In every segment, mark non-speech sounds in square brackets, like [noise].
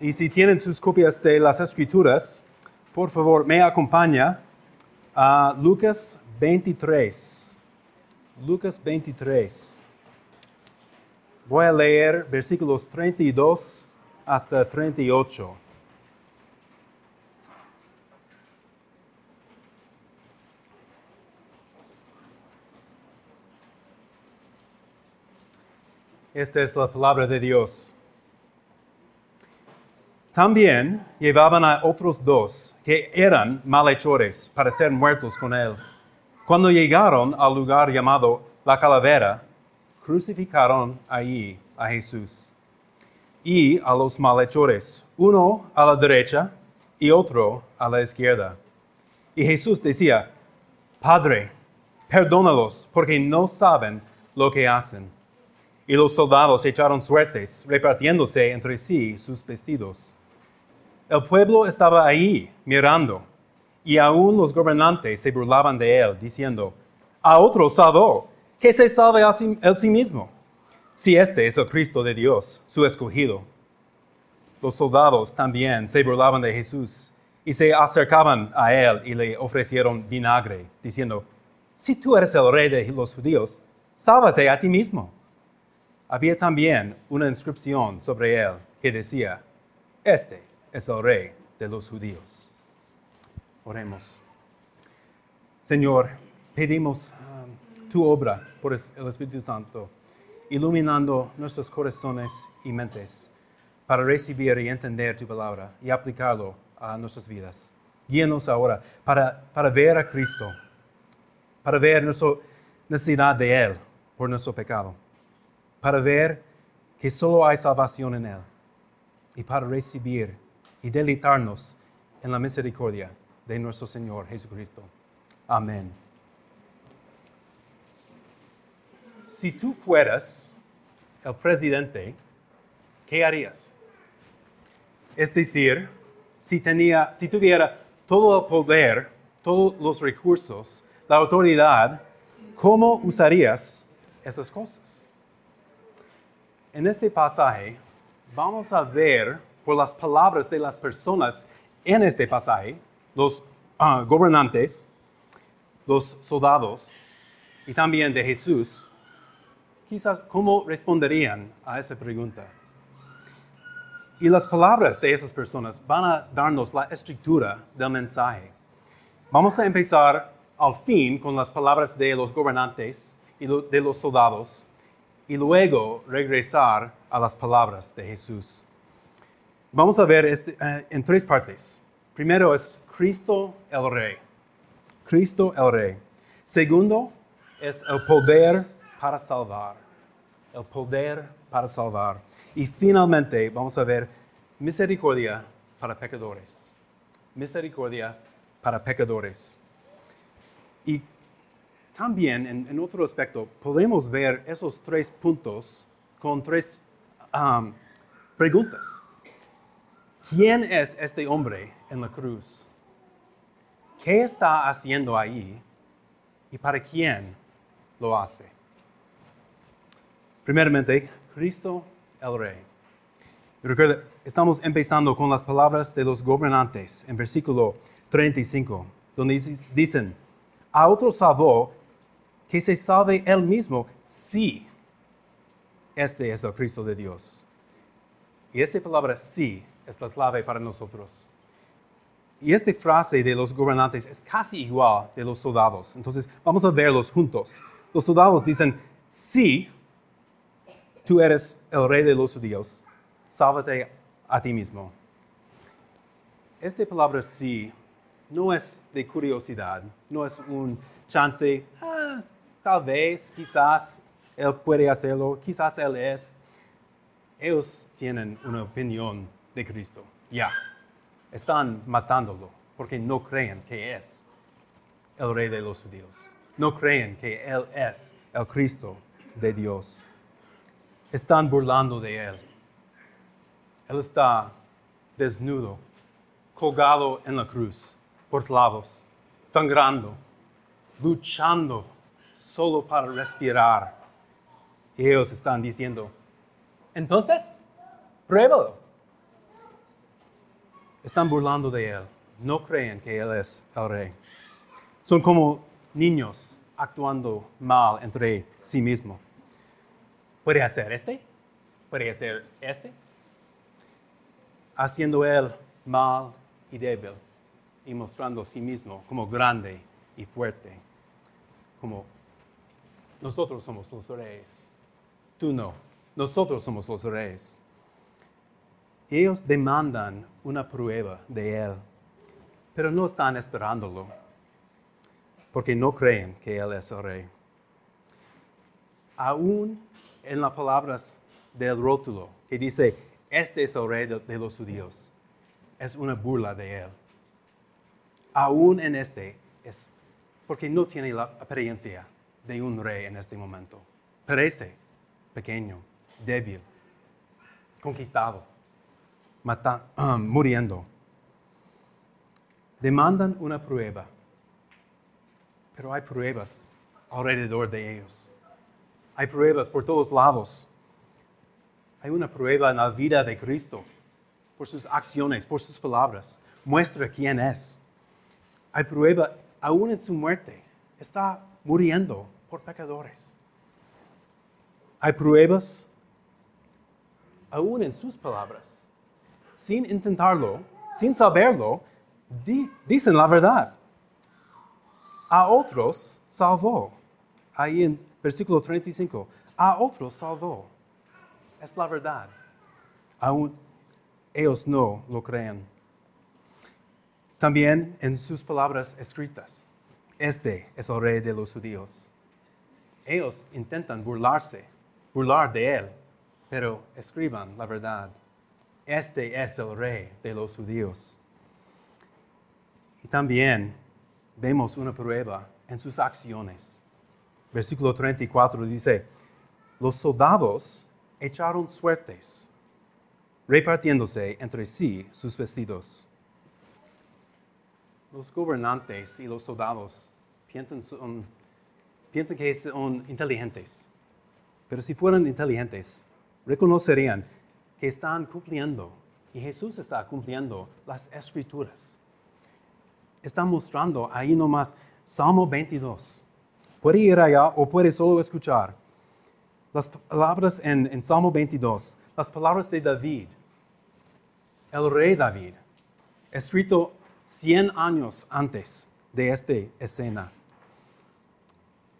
y si tienen sus copias de las Escrituras, por favor, me acompaña a Lucas 23. Lucas 23. Voy a leer versículos 32 hasta 38. Esta es la palabra de Dios. También llevaban a otros dos que eran malhechores para ser muertos con él. Cuando llegaron al lugar llamado la calavera, crucificaron allí a Jesús y a los malhechores, uno a la derecha y otro a la izquierda. Y Jesús decía, Padre, perdónalos porque no saben lo que hacen. Y los soldados echaron suertes, repartiéndose entre sí sus vestidos. El pueblo estaba ahí mirando, y aún los gobernantes se burlaban de él, diciendo, a otro salvó, que se salve a sí, sí mismo, si este es el Cristo de Dios, su escogido. Los soldados también se burlaban de Jesús y se acercaban a él y le ofrecieron vinagre, diciendo, si tú eres el rey de los judíos, sálvate a ti mismo. Había también una inscripción sobre él que decía, este es el rey de los judíos. Oremos. Señor, pedimos um, tu obra por el Espíritu Santo, iluminando nuestros corazones y mentes para recibir y entender tu palabra y aplicarlo a nuestras vidas. Guíanos ahora para, para ver a Cristo, para ver nuestra necesidad de Él por nuestro pecado para ver que solo hay salvación en Él y para recibir y deleitarnos en la misericordia de nuestro Señor Jesucristo. Amén. Si tú fueras el presidente, ¿qué harías? Es decir, si, tenía, tuviera todo el poder, todos los recursos, la autoridad, ¿cómo usarías esas cosas? en este pasaje vamos a ver por las palabras de las personas en este pasaje, los ah, gobernantes, los soldados y también de Jesús, quizás cómo responderían a esa pregunta. Y las palabras de esas personas van a darnos la estructura del mensaje. Vamos a empezar al fin con las palabras de los gobernantes y de los soldados y luego regresar a las palabras de Jesús. Vamos a ver este, eh, en tres partes. Primero es Cristo el Rey. Cristo el Rey. Segundo es el poder para salvar. El poder para salvar. Y finalmente vamos a ver misericordia para pecadores. Misericordia para pecadores. Y también en, otro aspecto podemos ver esos tres puntos con tres um, preguntas. ¿Quién es este hombre en la cruz? ¿Qué está haciendo ahí? ¿Y para quién lo hace? Primeramente, Cristo el Rey. Recuerda, estamos empezando con las palabras de los gobernantes en versículo 35, donde dicen, a otro salvó que se salve él mismo si este es el Cristo de Dios. Y esta palabra sí es la clave para nosotros. Y esta frase de los gobernantes es casi igual de los soldados. Entonces vamos a verlos juntos. Los soldados dicen, sí, tú eres el rey de los judíos, sálvate a ti mismo. Esta palabra sí no es de curiosidad, no es un chance, ah, Tal vez, quizás él puede hacerlo, quizás él es. Ellos tienen una opinión de Cristo. Ya, están matándolo porque no creen que es el rey de los judíos. No creen que Él es el Cristo de Dios. Están burlando de Él. Él está desnudo, colgado en la cruz, por sangrando, luchando solo para respirar. Y ellos están diciendo, entonces, pruébalo. Están burlando de Él. No creen que Él es el rey. Son como niños actuando mal entre sí mismos. ¿Puede hacer este? ¿Puede hacer este? Haciendo Él mal y débil y mostrando a sí mismo como grande y fuerte. Como nosotros somos los reyes. Tú no. Nosotros somos los reyes. Ellos demandan una prueba de Él, pero no están esperándolo, porque no creen que Él es el rey. Aún en las palabras del rótulo, que dice, este es el rey de, los judíos, es una burla de Él. Aún en este es porque no tiene la apariencia de un rey en este momento. Parece pequeño, débil, conquistado [clears throat] muriendo. Demandan una prueba, pero hay pruebas alrededor de ellos. Hay pruebas por todos lados. Hay una prueba en la vida de Cristo, por sus acciones, por sus palabras. Muestra quién es. Hay prueba aún en su muerte. Está muriendo por pecadores. Hay pruebas aún en sus palabras sin intentarlo, sin saberlo, dicen la verdad. A otros salvó. Ahí en versículo 35, a otros salvó. Es la verdad. Aún ellos no lo creen. También en sus palabras escritas, este es el rey de los judíos. Ellos intentan burlarse, burlar de él, pero escriban la verdad este es el rey de los judíos. Y también vemos una prueba en sus acciones. Versículo 34 dice, los soldados echaron suertes, repartiéndose entre sí sus vestidos. Los gobernantes y los soldados piensan, piensan que son inteligentes, pero si fueran inteligentes, reconocerían que están cumpliendo, y Jesús está cumpliendo las escrituras. Está mostrando ahí nomás Salmo 22. Puede ir allá o puede solo escuchar las palabras en, en Salmo 22, las palabras de David, el rey David, escrito 100 años antes de esta escena.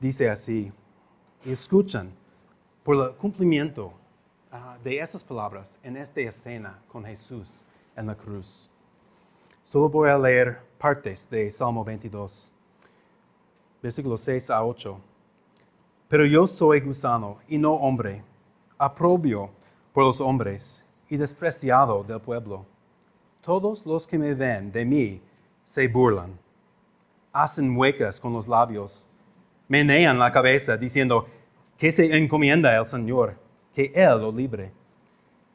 Dice así, y escuchan por el cumplimiento De esas palabras en esta escena con Jesús en la cruz. Solo voy a leer partes de Salmo 22, versículos 6 a 8. Pero yo soy gusano y no hombre, aprobio por los hombres y despreciado del pueblo. Todos los que me ven de mí se burlan, hacen muecas con los labios, menean la cabeza diciendo que se encomienda el Señor que Él lo libre,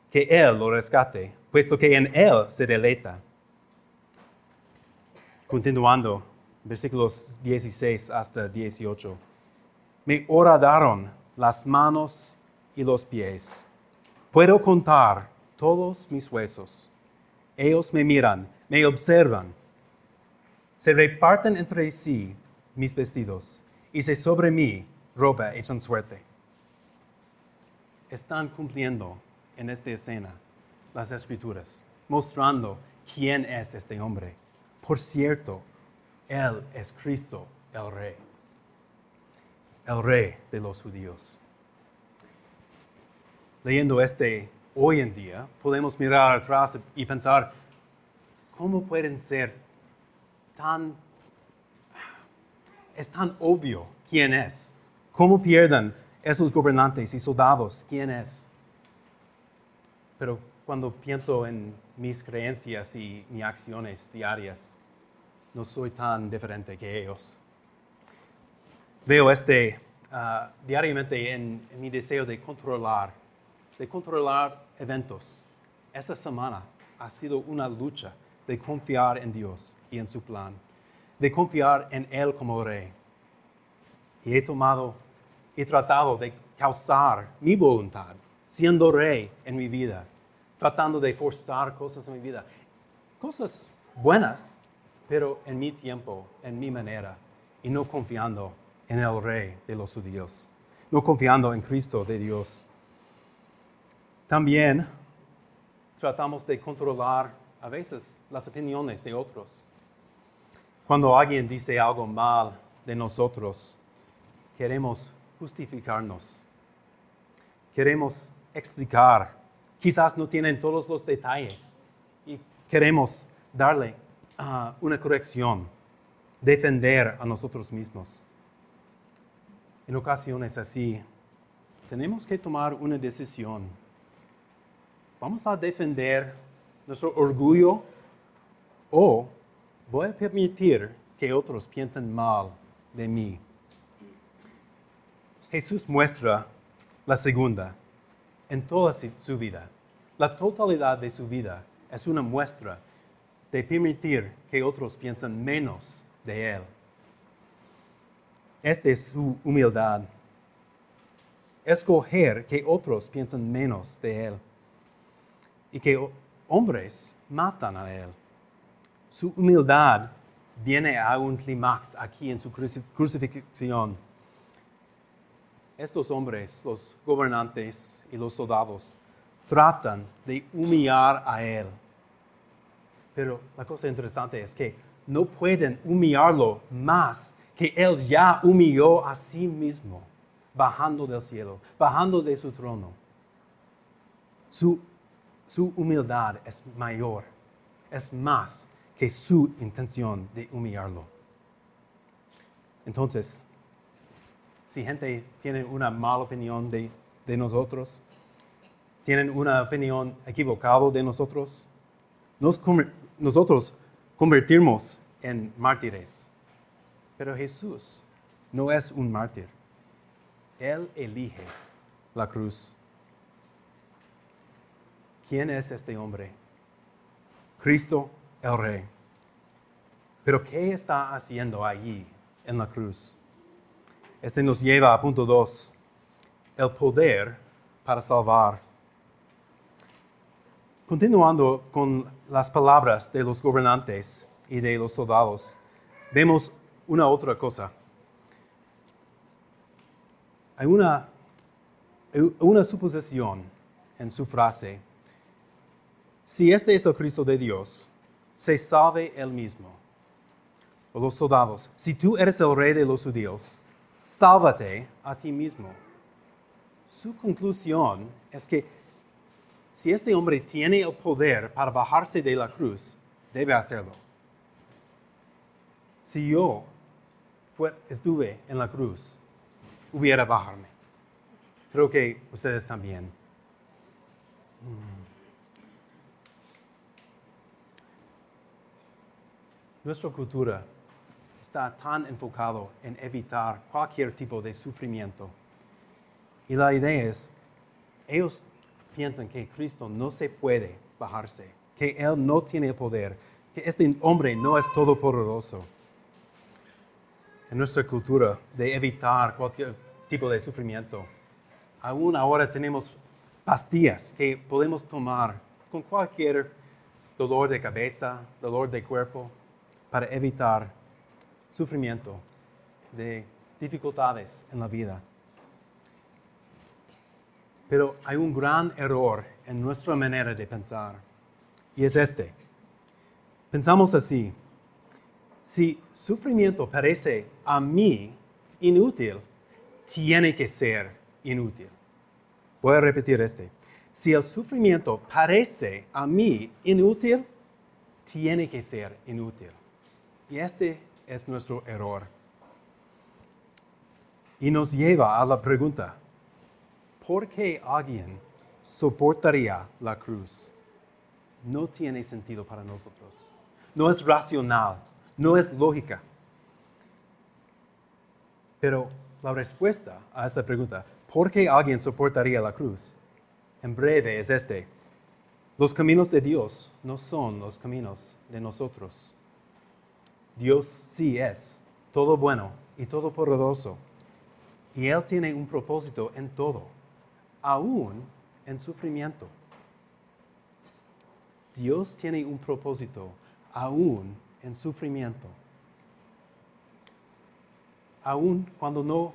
que Él lo rescate, puesto que en Él se deleita. Continuando, versículos 16 hasta 18. Me horadaron las manos y los pies. Puedo contar todos mis huesos. Ellos me miran, me observan. Se reparten entre sí mis vestidos y se sobre mí ropa echan suerte están cumpliendo en esta escena las escrituras, mostrando quién es este hombre. Por cierto, Él es Cristo, el Rey, el Rey de los judíos. Leyendo este hoy en día, podemos mirar atrás y pensar, ¿cómo pueden ser tan... Es tan obvio quién es. ¿Cómo pierden esos gobernantes y soldados, ¿quién es? Pero cuando pienso en mis creencias y mis acciones diarias, no soy tan diferente que ellos. Veo este ah, diariamente en, en mi deseo de controlar, de controlar eventos. Esta semana ha sido una lucha de confiar en Dios y en su plan, de confiar en Él como rey. Y he tomado he tratado de causar mi voluntad, siendo rey en mi vida, tratando de forzar cosas en mi vida, cosas buenas, pero en mi tiempo, en mi manera, y no confiando en el Rey de los judíos, no confiando en Cristo de Dios. También tratamos de controlar a veces las opiniones de otros. Cuando alguien dice algo mal de nosotros, queremos justificarnos. Queremos explicar. Quizás no tienen todos los detalles y queremos darle ah, una corrección, defender a nosotros mismos. En ocasiones así, tenemos que tomar una decisión. ¿Vamos a defender nuestro orgullo o voy a permitir que otros piensen mal de mí? Jesús muestra la segunda en toda su vida. La totalidad de su vida es una muestra de permitir que otros piensen menos de Él. Es de su humildad. Escoger que otros piensen menos de Él y que hombres matan a Él. Su humildad viene a un clímax aquí en su crucifixión estos hombres, los gobernantes y los soldados, tratan de humillar a él. Pero la cosa interesante es que no pueden humillarlo más que él ya humilló a sí mismo, bajando del cielo, bajando de su trono. Su, su humildad es mayor, es más que su intención de humillarlo. Entonces, si gente tiene una mala opinión de, nosotros, tienen una opinión equivocada de nosotros, nosotros convertimos en mártires. Pero Jesús no es un mártir. Él elige la cruz. ¿Quién es este hombre? Cristo el Rey. Pero ¿qué está haciendo allí en la cruz? Este nos lleva a punto 2, el poder para salvar. Continuando con las palabras de los gobernantes y de los soldados, vemos una otra cosa. Hay una, una suposición en su frase. Si este es el Cristo de Dios, se salve él mismo. O los soldados, si tú eres el rey de los judíos, sálvate a ti mismo. Su conclusión es que si este hombre tiene el poder para bajarse de la cruz, debe hacerlo. Si yo estuve en la cruz, hubiera bajarme. Creo que ustedes también. Mm. Nuestra cultura está tan enfocado en evitar cualquier tipo de sufrimiento. Y la idea es, ellos piensan que Cristo no se puede bajarse, que Él no tiene poder, que este hombre no es todopoderoso. En nuestra cultura de evitar cualquier tipo de sufrimiento, aún ahora tenemos pastillas que podemos tomar con cualquier dolor de cabeza, dolor de cuerpo, para evitar sufrimiento, de dificultades en la vida. Pero hay un gran error en nuestra manera de pensar y es este. Pensamos así, si sufrimiento parece a mí inútil, tiene que ser inútil. Voy a repetir este. Si el sufrimiento parece a mí inútil, tiene que ser inútil. Y este es nuestro error. Y nos lleva a la pregunta, ¿por qué alguien soportaría la cruz? No tiene sentido para nosotros. No es racional, no es lógica. Pero la respuesta a esta pregunta, ¿por qué alguien soportaría la cruz? En breve es este. Los caminos de Dios no son los caminos de nosotros. Dios sí es todo bueno y todo poderoso. Y Él tiene un propósito en todo, aún en sufrimiento. Dios tiene un propósito aún en sufrimiento. Aún cuando no,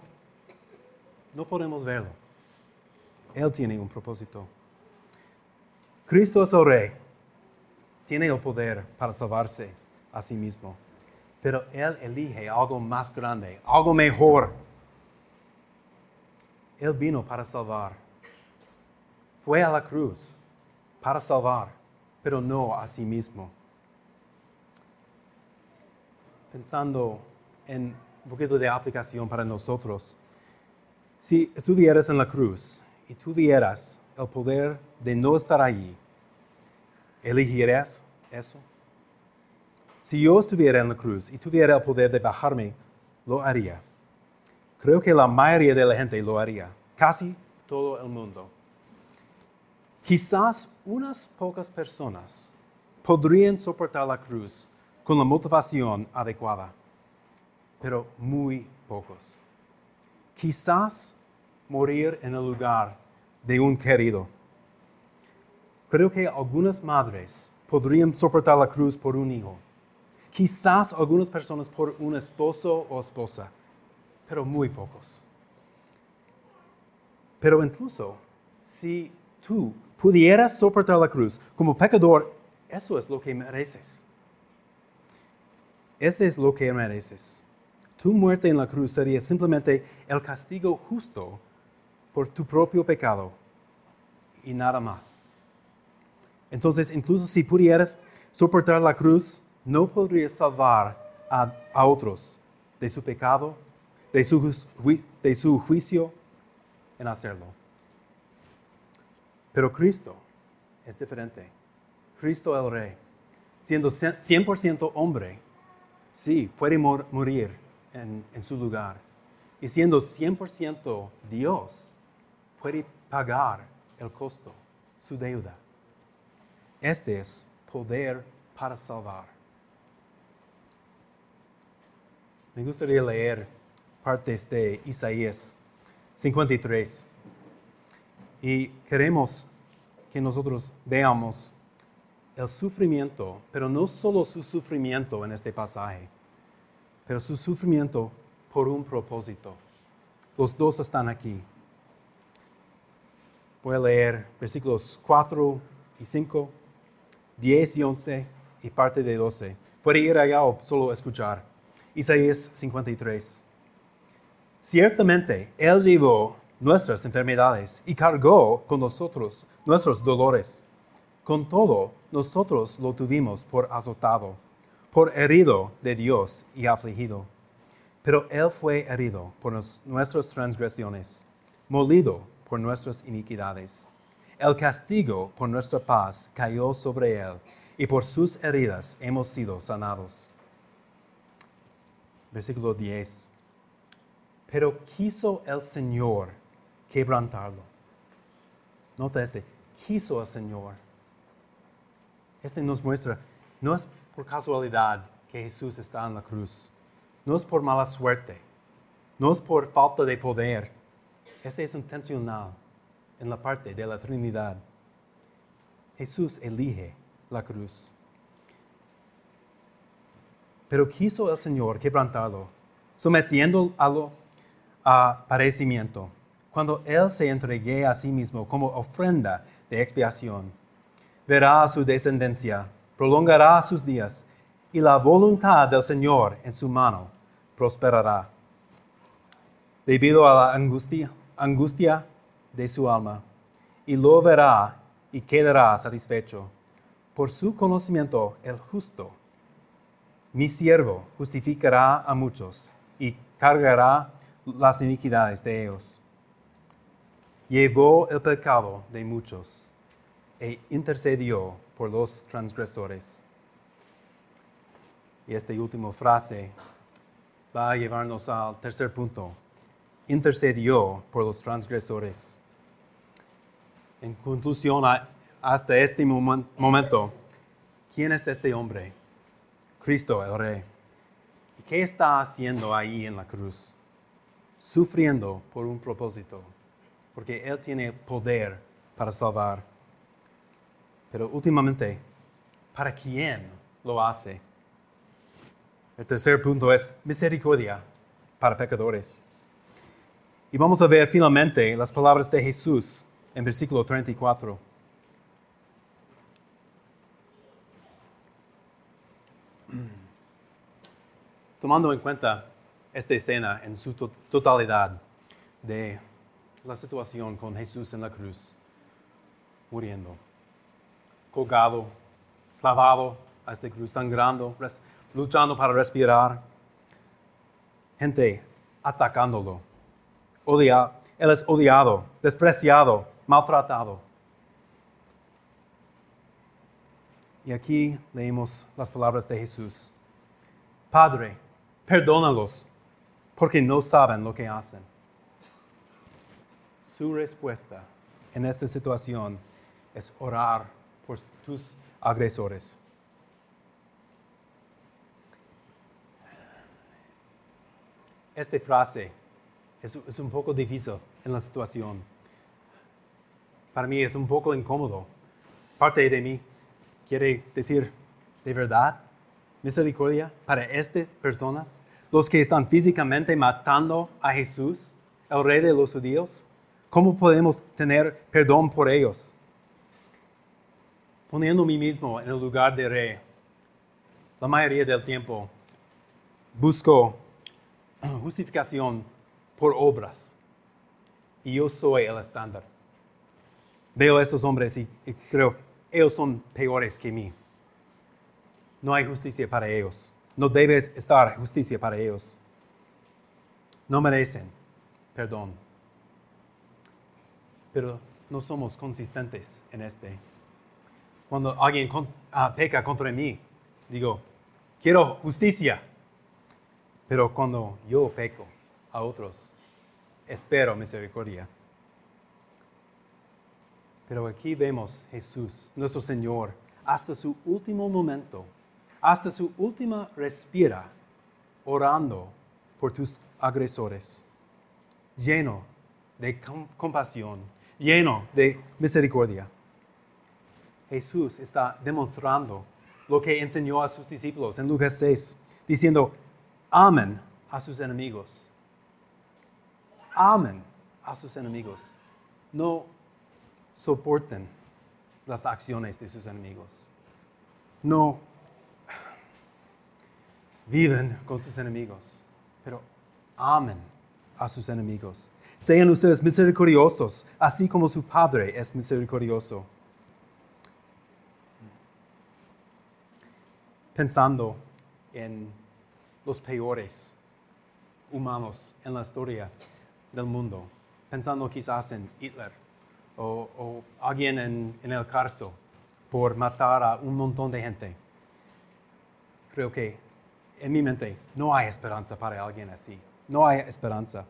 no podemos verlo. Él tiene un propósito. Cristo es el Rey. Tiene el poder para salvarse a sí mismo. Pero Él elige algo más grande, algo mejor. Él vino para salvar. Fue a la cruz para salvar, pero no a sí mismo. Pensando en un poquito de aplicación para nosotros, si estuvieras en la cruz y tuvieras el poder de no estar allí, ¿elegirías eso? Si yo estuviera en la cruz y tuviera el poder de bajarme, lo haría. Creo que la mayoría de la gente lo haría, casi todo el mundo. Quizás unas pocas personas podrían soportar la cruz con la motivación adecuada, pero muy pocos. Quizás morir en el lugar de un querido. Creo que algunas madres podrían soportar la cruz por un hijo. Quizás algunas personas por un esposo o esposa, pero muy pocos. Pero incluso si tú pudieras soportar la cruz como pecador, eso es lo que mereces. Este es lo que mereces. Tu muerte en la cruz sería simplemente el castigo justo por tu propio pecado y nada más. Entonces, incluso si pudieras soportar la cruz, no podrías salvar a, otros de su pecado, de su, de su juicio en hacerlo. Pero Cristo es diferente. Cristo el Rey, siendo 100% hombre, sí, puede morir en, en su lugar. Y siendo 100% Dios, puede pagar el costo, su deuda. Este es poder para salvar. Me gustaría leer partes de Isaías 53 y queremos que nosotros veamos el sufrimiento, pero no solo su sufrimiento en este pasaje, pero su sufrimiento por un propósito. Los dos están aquí. Voy a leer versículos 4 y 5, 10 y 11 y parte de 12. Puede ir allá o solo escuchar. Isaías 53. Ciertamente, Él llevó nuestras enfermedades y cargó con nosotros nuestros dolores. Con todo, nosotros lo tuvimos por azotado, por herido de Dios y afligido. Pero Él fue herido por nuestras transgresiones, molido por nuestras iniquidades. El castigo por nuestra paz cayó sobre Él, y por sus heridas hemos sido sanados. Versículo 10. Pero quiso el Señor quebrantarlo. Nota este, quiso el Señor. Este nos muestra, no es por casualidad que Jesús está en la cruz, no es por mala suerte, no es por falta de poder. Este es intencional en la parte de la Trinidad. Jesús elige la cruz. Pero quiso el Señor quebrantarlo, sometiéndolo a padecimiento cuando Él se entregue a sí mismo como ofrenda de expiación. Verá su descendencia, prolongará sus días, y la voluntad del Señor en su mano prosperará. Debido a la angustia de su alma, y lo verá y quedará satisfecho. Por su conocimiento el justo, mi siervo, justificará a muchos y cargará las iniquidades de ellos llevó el pecado de muchos e intercedió por los transgresores. Y esta última frase va a llevarnos al tercer punto. Intercedió por los transgresores. En conclusión, hasta este momento, ¿quién es este hombre? Cristo, el Rey. ¿Qué está haciendo ahí en la cruz? Sufriendo por un propósito porque Él tiene poder para salvar. Pero últimamente ¿para quién lo hace? El tercer punto es misericordia para pecadores. Y vamos a ver finalmente las palabras de Jesús en versículo 34. Tomando en cuenta esta escena en su totalidad de la situación con Jesús en la cruz, muriendo, colgado, clavado a esta cruz, sangrando, luchando para respirar, gente atacándolo, odia, él es odiado, despreciado, maltratado. Y aquí leemos las palabras de Jesús. Padre, perdónalos porque no saben lo que hacen. Su respuesta en esta situación es orar por tus agresores. Esta frase es, un poco difícil en la situación. Para mí es un poco incómodo. Parte de mí quiere decir, ¿de verdad? Misericordia para estas personas, los que están físicamente matando a Jesús, el rey de los judíos. ¿Cómo podemos tener perdón por ellos? Poniendo a mí mismo en el lugar de rey, la mayoría del tiempo busco [clears throat] justificación por obras. Y yo soy el estándar. Veo a estos hombres y, creo, ellos son peores que mí. No hay justicia para ellos. No debe estar justicia para ellos. No merecen perdón. Pero no somos consistentes en este. Cuando alguien ah, peca contra mí, digo, quiero justicia. Pero cuando yo peco, a otros. Espero misericordia. Pero aquí vemos Jesús, nuestro Señor, hasta su último momento, hasta su última respira, orando por tus agresores, lleno de compasión, lleno de misericordia. Jesús está demostrando lo que enseñó a sus discípulos en Lucas 6, diciendo, amen a sus enemigos amen a sus enemigos. No soporten las acciones de sus enemigos. No viven con sus enemigos, pero amen a sus enemigos. Sean ustedes misericordiosos, así como su Padre es misericordioso. Pensando en los peores humanos en la historia, del mundo, pensando quizás en Hitler o, alguien en, el cárcel por matar a un montón de gente. Creo que en mi mente no hay esperanza para alguien así. No hay esperanza.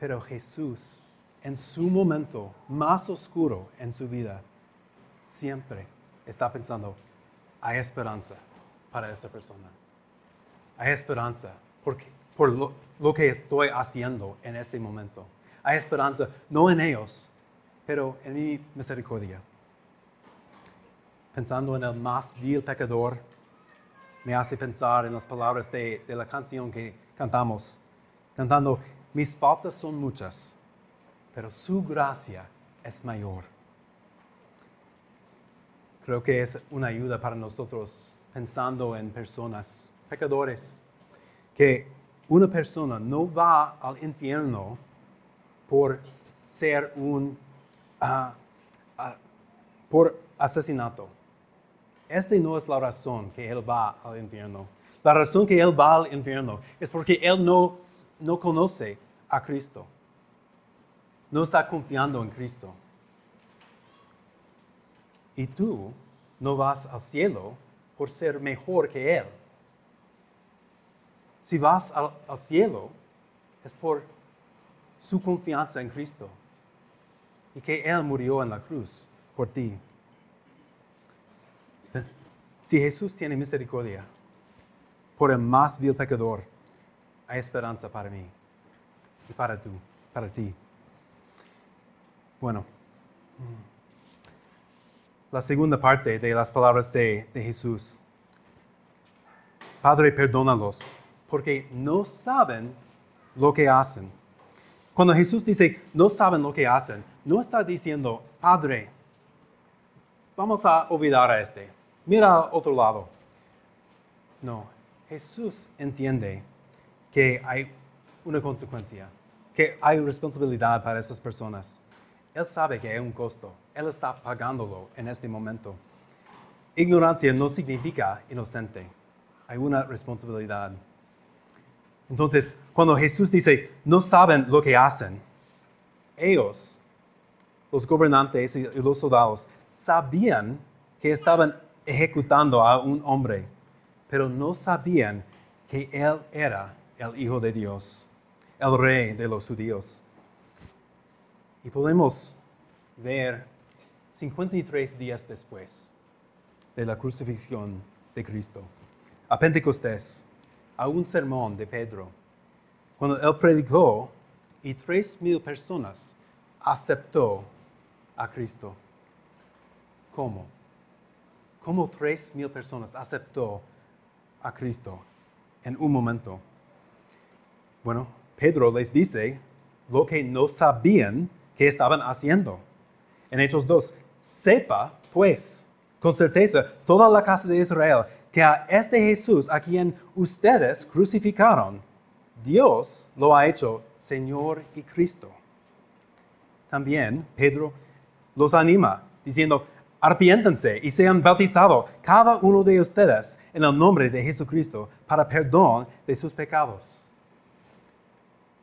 Pero Jesús, en su momento más oscuro en su vida, siempre está pensando, hay esperanza para esta persona. Hay esperanza porque por lo, que estoy haciendo en este momento. Hay esperanza, no en ellos, pero en mi misericordia. Pensando en el más vil pecador, me hace pensar en las palabras de, de la canción que cantamos, cantando, mis faltas son muchas, pero su gracia es mayor. Creo que es una ayuda para nosotros pensando en personas, pecadores, que una persona no va al infierno por ser un, ah, ah, por asesinato. Esta no es la razón que él va al infierno. La razón que él va al infierno es porque él no, no conoce a Cristo. No está confiando en Cristo. Y tú no vas al cielo por ser mejor que Él. Si vas al, cielo, es por su confianza en Cristo y que Él murió en la cruz por ti. Si Jesús tiene misericordia por el más vil pecador, hay esperanza para mí y para tú, para ti. Bueno, la segunda parte de las palabras de, de Jesús. Padre, perdónalos, porque no saben lo que hacen. Cuando Jesús dice, no saben lo que hacen, no está diciendo, Padre, vamos a olvidar a este, mira a otro lado. No, Jesús entiende que hay una consecuencia, que hay responsabilidad para esas personas. Él sabe que hay un costo. Él está pagándolo en este momento. Ignorancia no significa inocente. Hay una responsabilidad. Entonces, cuando Jesús dice, no saben lo que hacen, ellos, los gobernantes y los soldados, sabían que estaban ejecutando a un hombre, pero no sabían que él era el Hijo de Dios, el Rey de los judíos. Y podemos ver 53 días después de la crucifixión de Cristo, a Pentecostés, a un sermón de Pedro, cuando él predicó y tres mil personas aceptó a Cristo. ¿Cómo? ¿Cómo tres mil personas aceptó a Cristo en un momento? Bueno, Pedro les dice lo que no sabían que estaban haciendo. En Hechos 2, sepa pues con certeza toda la casa de Israel que a este Jesús a quien ustedes crucificaron, Dios lo ha hecho Señor y Cristo. También Pedro los anima diciendo, arpiéntense y sean bautizados cada uno de ustedes en el nombre de Jesucristo para perdón de sus pecados.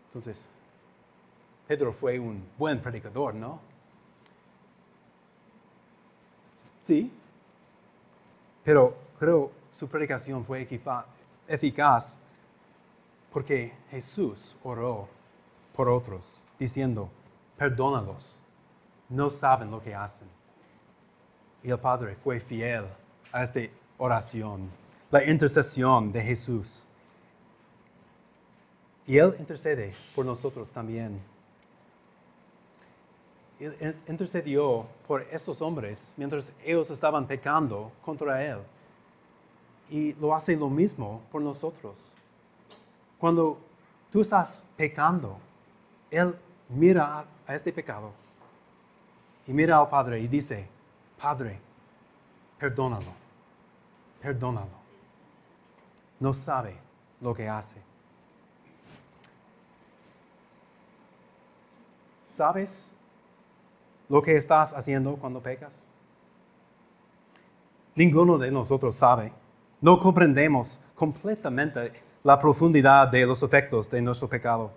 Entonces, Pedro fue un buen predicador, ¿no? Sí, pero creo su predicación fue eficaz porque Jesús oró por otros, diciendo, perdónalos, no saben lo que hacen. Y el Padre fue fiel a esta oración, la intercesión de Jesús. Y Él intercede por nosotros también intercedió por esos hombres mientras ellos estaban pecando contra Él. Y lo hace lo mismo por nosotros. Cuando tú estás pecando, Él mira a este pecado y mira al Padre y dice, Padre, perdónalo, perdónalo. No sabe lo que hace. ¿Sabes lo que estás haciendo cuando pecas? Ninguno de nosotros sabe. No comprendemos completamente la profundidad de los efectos de nuestro pecado.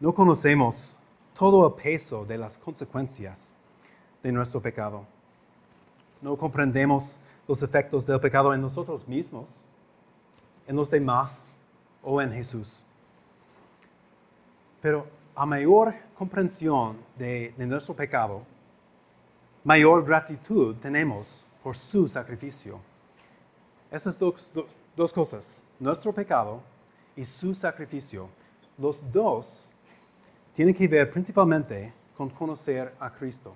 No conocemos todo el peso de las consecuencias de nuestro pecado. No comprendemos los efectos del pecado en nosotros mismos, en los demás o en Jesús. Pero a mayor comprensión de, nuestro pecado, mayor gratitud tenemos por su sacrificio. Esas dos, cosas, nuestro pecado y su sacrificio, los dos tienen que ver principalmente con conocer a Cristo.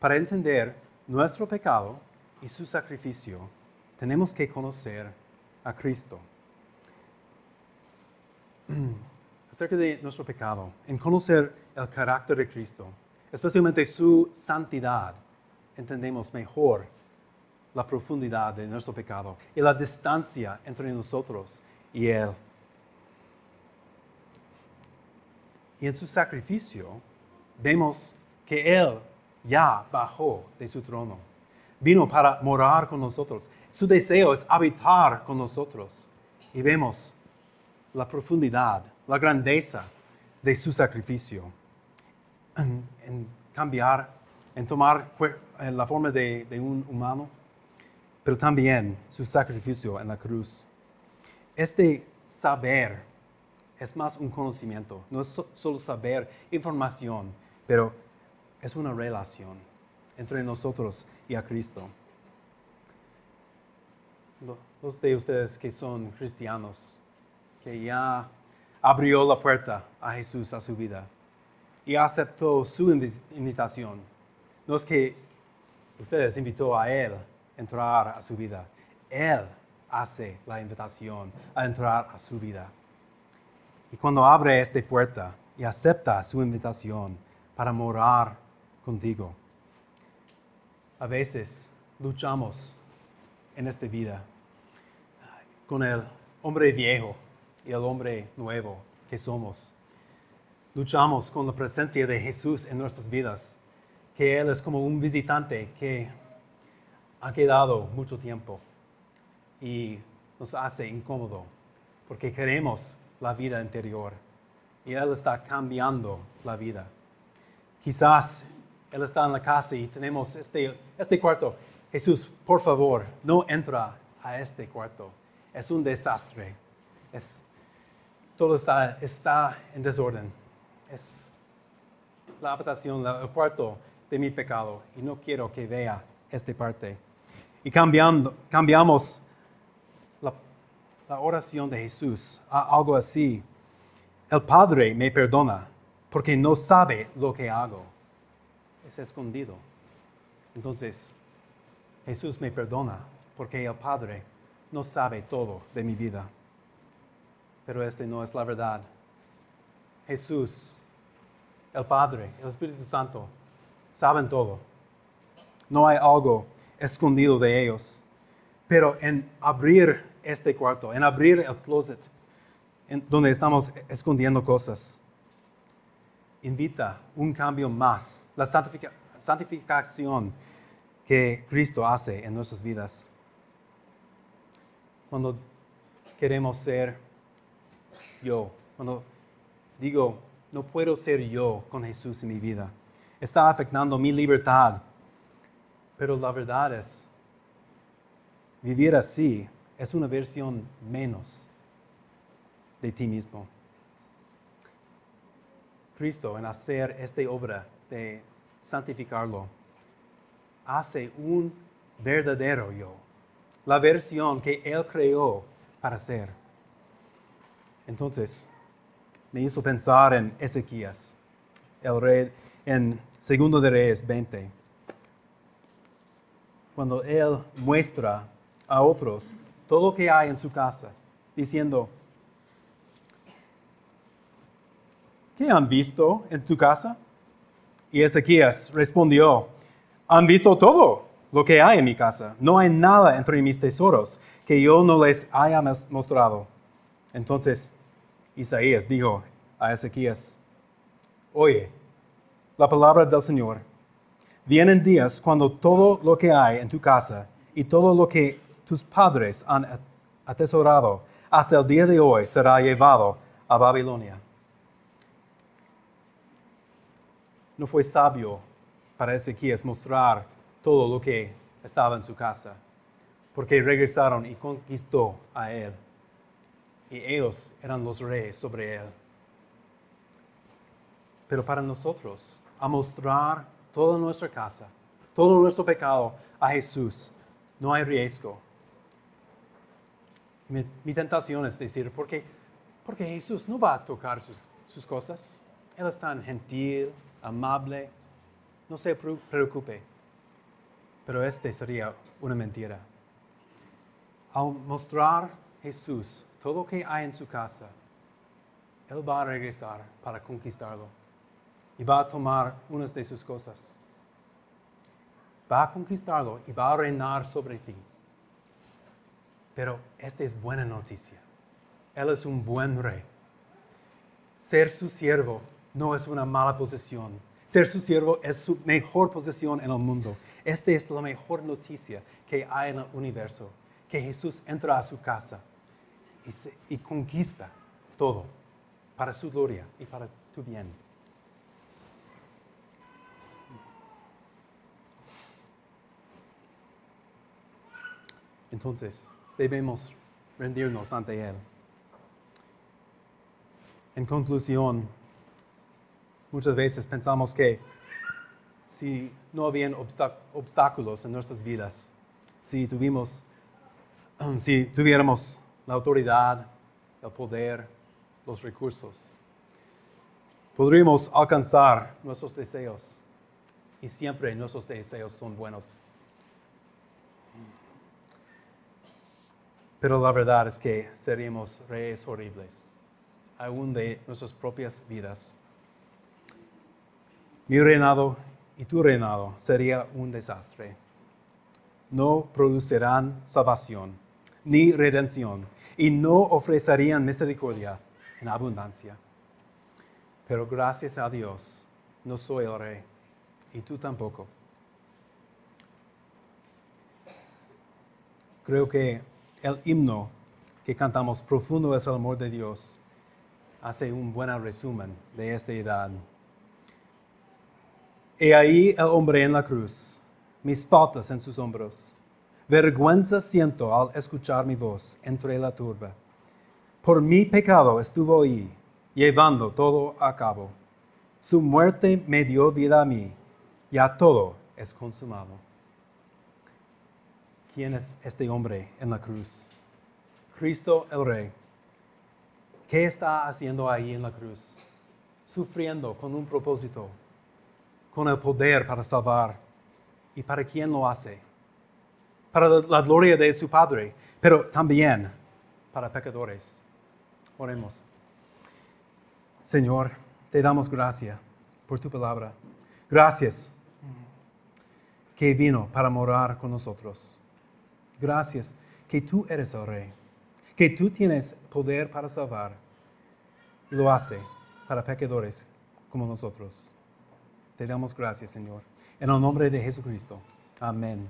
Para entender nuestro pecado y su sacrificio, tenemos que conocer a Cristo. [clears throat] acerca de nuestro pecado, en conocer el carácter de Cristo, especialmente su santidad, entendemos mejor la profundidad de nuestro pecado y la distancia entre nosotros y Él. Y en su sacrificio vemos que Él ya bajó de su trono. Vino para morar con nosotros. Su deseo es habitar con nosotros. Y vemos la profundidad la grandeza de su sacrificio, en, cambiar, en tomar la forma de, un humano, pero también su sacrificio en la cruz. Este saber es más un conocimiento, no es solo saber información, pero es una relación entre nosotros y a Cristo. Los de ustedes que son cristianos, que ya abrió la puerta a Jesús a su vida y aceptó su invitación. No es que Ustedes invitó a Él a entrar a su vida. Él hace la invitación a entrar a su vida. Y cuando abre esta puerta y acepta su invitación para morar contigo, a veces luchamos en esta vida con el hombre viejo y el hombre nuevo que somos. Luchamos con la presencia de Jesús en nuestras vidas, que Él es como un visitante que ha quedado mucho tiempo y nos hace incómodo porque queremos la vida interior y Él está cambiando la vida. Quizás Él está en la casa y tenemos este, este cuarto. Jesús, por favor, no entra a este cuarto. Es un desastre. Es, todo está, está en desorden. Es la habitación, el cuarto de mi pecado y no quiero que vea esta parte. Y cambiando, cambiamos la, la oración de Jesús a algo así. El Padre me perdona porque no sabe lo que hago. Es escondido. Entonces, Jesús me perdona porque el Padre no sabe todo de mi vida. Pero este no es la verdad. Jesús, el Padre, el Espíritu Santo, saben todo. No hay algo escondido de ellos. Pero en abrir este cuarto, en abrir el closet, en donde estamos escondiendo cosas, invita un cambio más, la santificación que Cristo hace en nuestras vidas. Cuando queremos ser yo, cuando digo, no puedo ser yo con Jesús en mi vida, está afectando mi libertad. Pero la verdad es, vivir así es una versión menos de ti mismo. Cristo, en hacer esta obra de santificarlo, hace un verdadero yo, la versión que Él creó para ser. Entonces, me hizo pensar en Ezequías, el rey, en Segundo de Reyes 20, cuando él muestra a otros todo lo que hay en su casa, diciendo, ¿qué han visto en tu casa? Y Ezequías respondió, han visto todo lo que hay en mi casa. No hay nada entre mis tesoros que yo no les haya mostrado. Entonces Isaías dijo a Ezequías, oye, la palabra del Señor. Vienen días cuando todo lo que hay en tu casa y todo lo que tus padres han atesorado hasta el día de hoy será llevado a Babilonia. No fue sabio para Ezequías mostrar todo lo que estaba en su casa, porque regresaron y conquistó a él. Y ellos eran los reyes sobre él. Pero para nosotros, a mostrar toda nuestra casa, todo nuestro pecado a Jesús, no hay riesgo. Mi, tentación es decir, porque, porque Jesús no va a tocar sus, sus cosas. Él es tan gentil, amable, no se preocupe. Pero este sería una mentira. Al mostrar Jesús todo lo que hay en su casa, Él va a regresar para conquistarlo y va a tomar unas de sus cosas. Va a conquistarlo y va a reinar sobre ti. Pero esta es buena noticia. Él es un buen rey. Ser su siervo no es una mala posesión. Ser su siervo es su mejor posesión en el mundo. Esta es la mejor noticia que hay en el universo. Que Jesús entra a su casa y, y conquista todo para su gloria y para tu bien. Entonces, debemos rendirnos ante Él. En conclusión, Muchas veces pensamos que si no habían obstáculos en nuestras vidas, si, tuvimos, [clears throat] si tuviéramos la autoridad, el poder, los recursos, podríamos alcanzar nuestros deseos. Y siempre nuestros deseos son buenos. Pero la verdad es que seríamos reyes horribles, aún de nuestras propias vidas. Mi reinado y tu reinado sería un desastre. No producirán salvación ni redención y no ofrecerían misericordia en abundancia. Pero gracias a Dios, no soy el rey y tú tampoco. Creo que el himno que cantamos, Profundo es el amor de Dios, hace un buen resumen de esta edad. He ahí el hombre en la cruz, mis faltas en sus hombros. Vergüenza siento al escuchar mi voz entre la turba. Por mi pecado estuvo ahí, llevando todo a cabo. Su muerte me dio vida a mí, ya todo es consumado. ¿Quién es este hombre en la cruz? Cristo el Rey. ¿Qué está haciendo ahí en la cruz? Sufriendo con un propósito, con el poder para salvar. ¿Y para quién lo hace? Para la gloria de su Padre, pero también para pecadores. Oremos. Señor, te damos gracias por tu palabra. Gracias que vino para morar con nosotros. Gracias que tú eres el Rey, que tú tienes poder para salvar. Y lo hace para pecadores como nosotros. Te damos gracias, Señor. En el nombre de Jesucristo. Amén.